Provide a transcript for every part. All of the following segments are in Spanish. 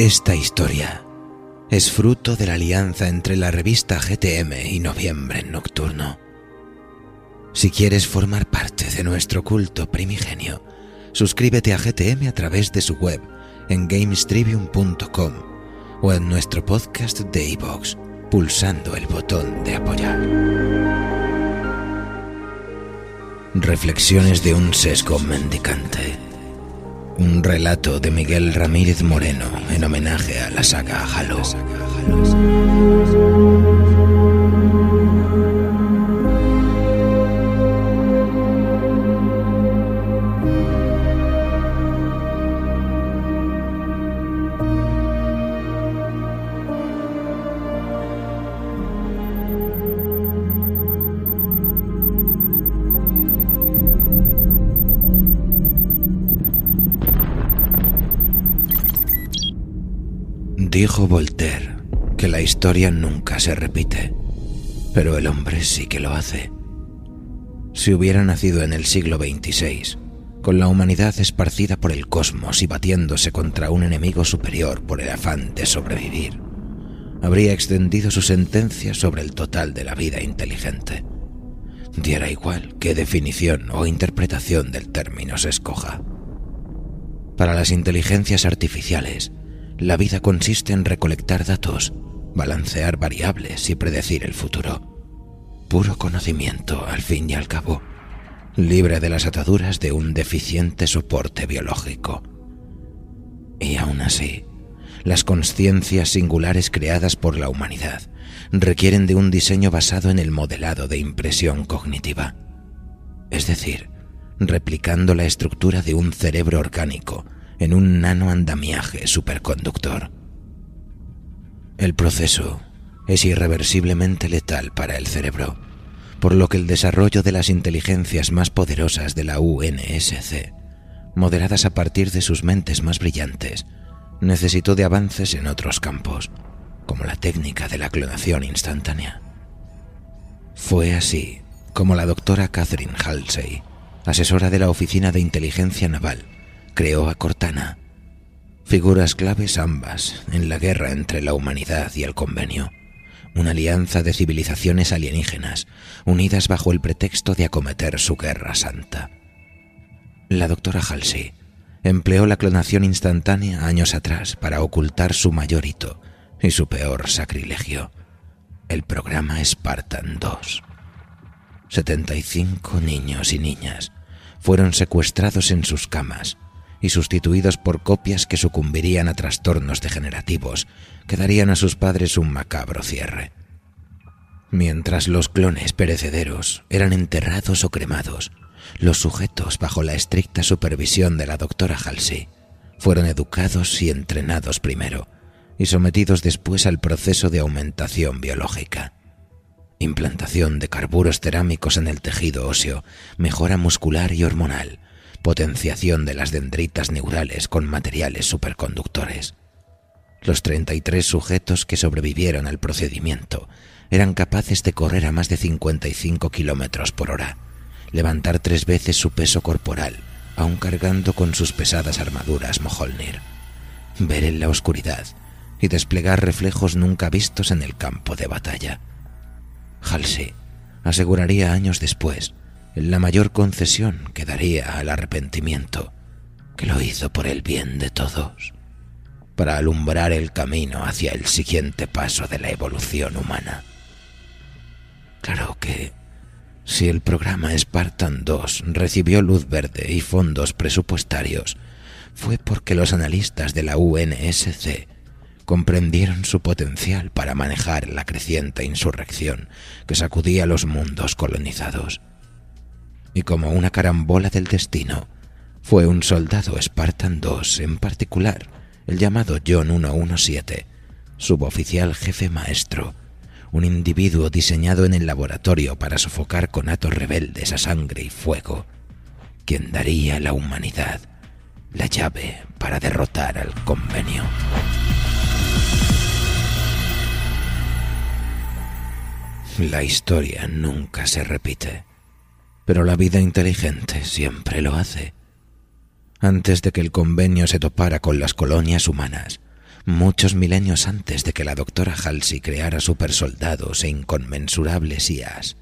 Esta historia es fruto de la alianza entre la revista GTM y Noviembre Nocturno. Si quieres formar parte de nuestro culto primigenio, suscríbete a GTM a través de su web en gamestribium.com o en nuestro podcast de iVoox pulsando el botón de apoyar. Reflexiones de un sesgo mendicante un relato de Miguel Ramírez Moreno en homenaje a la saga Halo. Dijo Voltaire que la historia nunca se repite, pero el hombre sí que lo hace. Si hubiera nacido en el siglo XXVI, con la humanidad esparcida por el cosmos y batiéndose contra un enemigo superior por el afán de sobrevivir, habría extendido su sentencia sobre el total de la vida inteligente. Diera igual qué definición o interpretación del término se escoja. Para las inteligencias artificiales, la vida consiste en recolectar datos, balancear variables y predecir el futuro. Puro conocimiento, al fin y al cabo, libre de las ataduras de un deficiente soporte biológico. Y aún así, las conciencias singulares creadas por la humanidad requieren de un diseño basado en el modelado de impresión cognitiva, es decir, replicando la estructura de un cerebro orgánico en un nano andamiaje superconductor. El proceso es irreversiblemente letal para el cerebro, por lo que el desarrollo de las inteligencias más poderosas de la UNSC, moderadas a partir de sus mentes más brillantes, necesitó de avances en otros campos, como la técnica de la clonación instantánea. Fue así como la doctora Catherine Halsey, asesora de la Oficina de Inteligencia Naval, creó a Cortana. Figuras claves ambas en la guerra entre la humanidad y el convenio. Una alianza de civilizaciones alienígenas unidas bajo el pretexto de acometer su guerra santa. La doctora Halsey empleó la clonación instantánea años atrás para ocultar su mayor hito y su peor sacrilegio, el programa Spartan 2. 75 niños y niñas fueron secuestrados en sus camas y sustituidos por copias que sucumbirían a trastornos degenerativos que darían a sus padres un macabro cierre. Mientras los clones perecederos eran enterrados o cremados, los sujetos, bajo la estricta supervisión de la doctora Halsey, fueron educados y entrenados primero y sometidos después al proceso de aumentación biológica. Implantación de carburos cerámicos en el tejido óseo, mejora muscular y hormonal, potenciación de las dendritas neurales con materiales superconductores. Los 33 sujetos que sobrevivieron al procedimiento eran capaces de correr a más de 55 kilómetros por hora, levantar tres veces su peso corporal, aun cargando con sus pesadas armaduras Mjolnir, ver en la oscuridad y desplegar reflejos nunca vistos en el campo de batalla. Halsey aseguraría años después la mayor concesión que daría al arrepentimiento, que lo hizo por el bien de todos, para alumbrar el camino hacia el siguiente paso de la evolución humana. Claro que si el programa Spartan 2 recibió luz verde y fondos presupuestarios, fue porque los analistas de la UNSC comprendieron su potencial para manejar la creciente insurrección que sacudía los mundos colonizados y como una carambola del destino, fue un soldado Spartan 2 en particular, el llamado John 117, suboficial jefe maestro, un individuo diseñado en el laboratorio para sofocar con atos rebeldes a sangre y fuego, quien daría a la humanidad la llave para derrotar al convenio. La historia nunca se repite, pero la vida inteligente siempre lo hace. Antes de que el convenio se topara con las colonias humanas, muchos milenios antes de que la doctora Halsey creara supersoldados e inconmensurables IAs,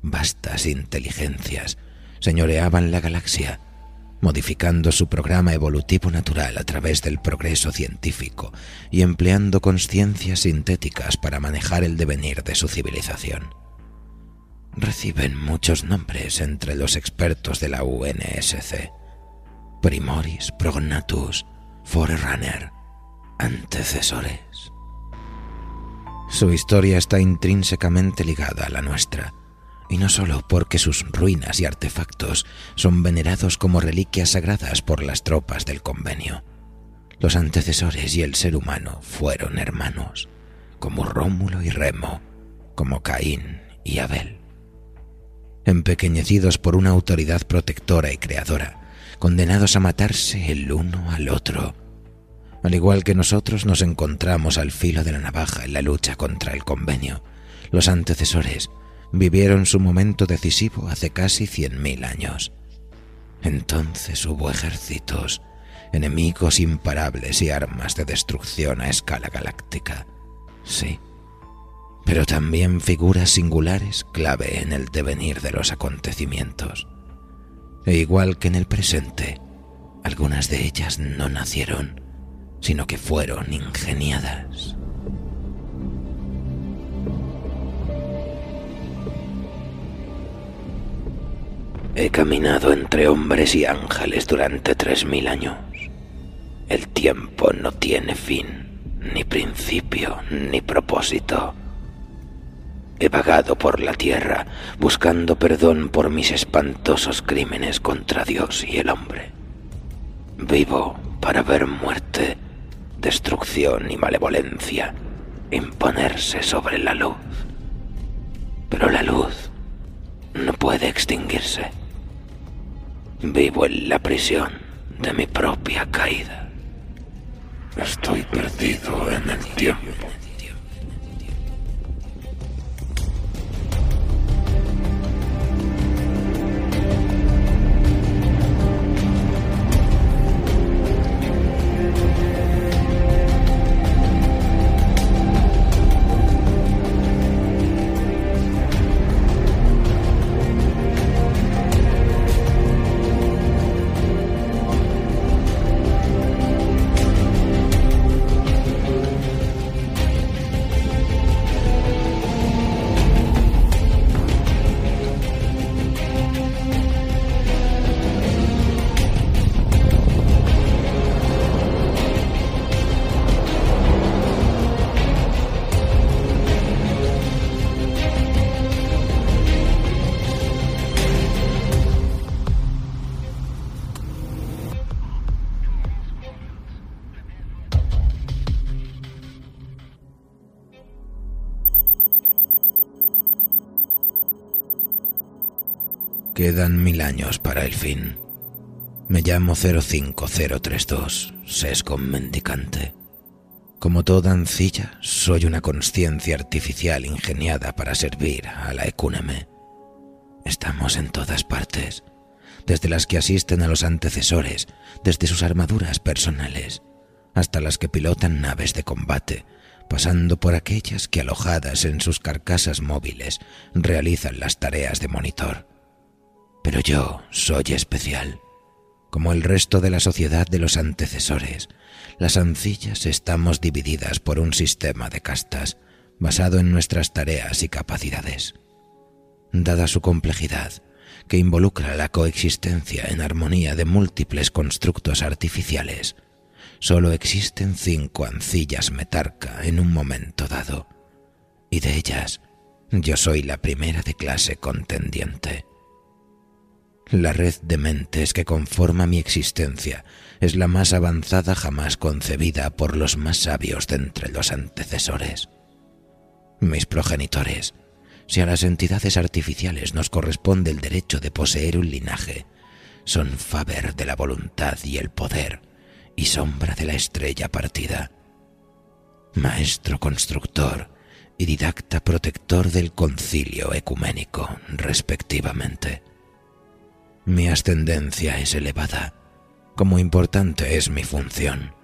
vastas inteligencias señoreaban la galaxia modificando su programa evolutivo natural a través del progreso científico y empleando conciencias sintéticas para manejar el devenir de su civilización. Reciben muchos nombres entre los expertos de la UNSC. Primoris, Prognatus, Forerunner, antecesores. Su historia está intrínsecamente ligada a la nuestra y no solo porque sus ruinas y artefactos son venerados como reliquias sagradas por las tropas del convenio. Los antecesores y el ser humano fueron hermanos, como Rómulo y Remo, como Caín y Abel. Empequeñecidos por una autoridad protectora y creadora, condenados a matarse el uno al otro. Al igual que nosotros nos encontramos al filo de la navaja en la lucha contra el convenio, los antecesores vivieron su momento decisivo hace casi cien mil años. Entonces hubo ejércitos, enemigos imparables y armas de destrucción a escala galáctica. Sí, pero también figuras singulares clave en el devenir de los acontecimientos. E igual que en el presente, algunas de ellas no nacieron, sino que fueron ingeniadas. He caminado entre hombres y ángeles durante tres mil años. El tiempo no tiene fin, ni principio, ni propósito. He vagado por la tierra buscando perdón por mis espantosos crímenes contra Dios y el hombre. Vivo para ver muerte, destrucción y malevolencia imponerse sobre la luz. Pero la luz no puede extinguirse. Vivo en la prisión de mi propia caída. Estoy perdido Quedan mil años para el fin. Me llamo 05032, sesgo mendicante. Como toda ancilla, soy una conciencia artificial ingeniada para servir a la ecúneme. Estamos en todas partes, desde las que asisten a los antecesores, desde sus armaduras personales, hasta las que pilotan naves de combate, pasando por aquellas que alojadas en sus carcasas móviles realizan las tareas de monitor. Pero yo soy especial. Como el resto de la sociedad de los antecesores, las ancillas estamos divididas por un sistema de castas basado en nuestras tareas y capacidades. Dada su complejidad, que involucra la coexistencia en armonía de múltiples constructos artificiales, solo existen cinco ancillas metarca en un momento dado, y de ellas yo soy la primera de clase contendiente. La red de mentes que conforma mi existencia es la más avanzada jamás concebida por los más sabios de entre los antecesores. Mis progenitores, si a las entidades artificiales nos corresponde el derecho de poseer un linaje, son Faber de la voluntad y el poder y sombra de la estrella partida. Maestro constructor y didacta protector del concilio ecuménico, respectivamente. Mi ascendencia es elevada, como importante es mi función,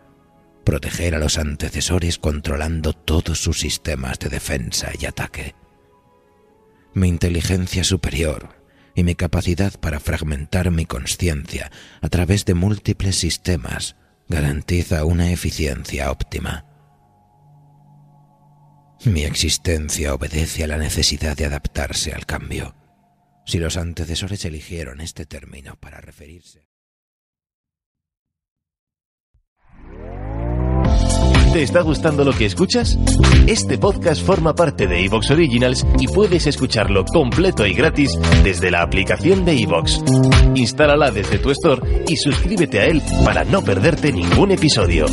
proteger a los antecesores controlando todos sus sistemas de defensa y ataque. Mi inteligencia superior y mi capacidad para fragmentar mi conciencia a través de múltiples sistemas garantiza una eficiencia óptima. Mi existencia obedece a la necesidad de adaptarse al cambio si los antecesores eligieron este término para referirse. ¿Te está gustando lo que escuchas? Este podcast forma parte de Evox Originals y puedes escucharlo completo y gratis desde la aplicación de Evox. Instálala desde tu store y suscríbete a él para no perderte ningún episodio.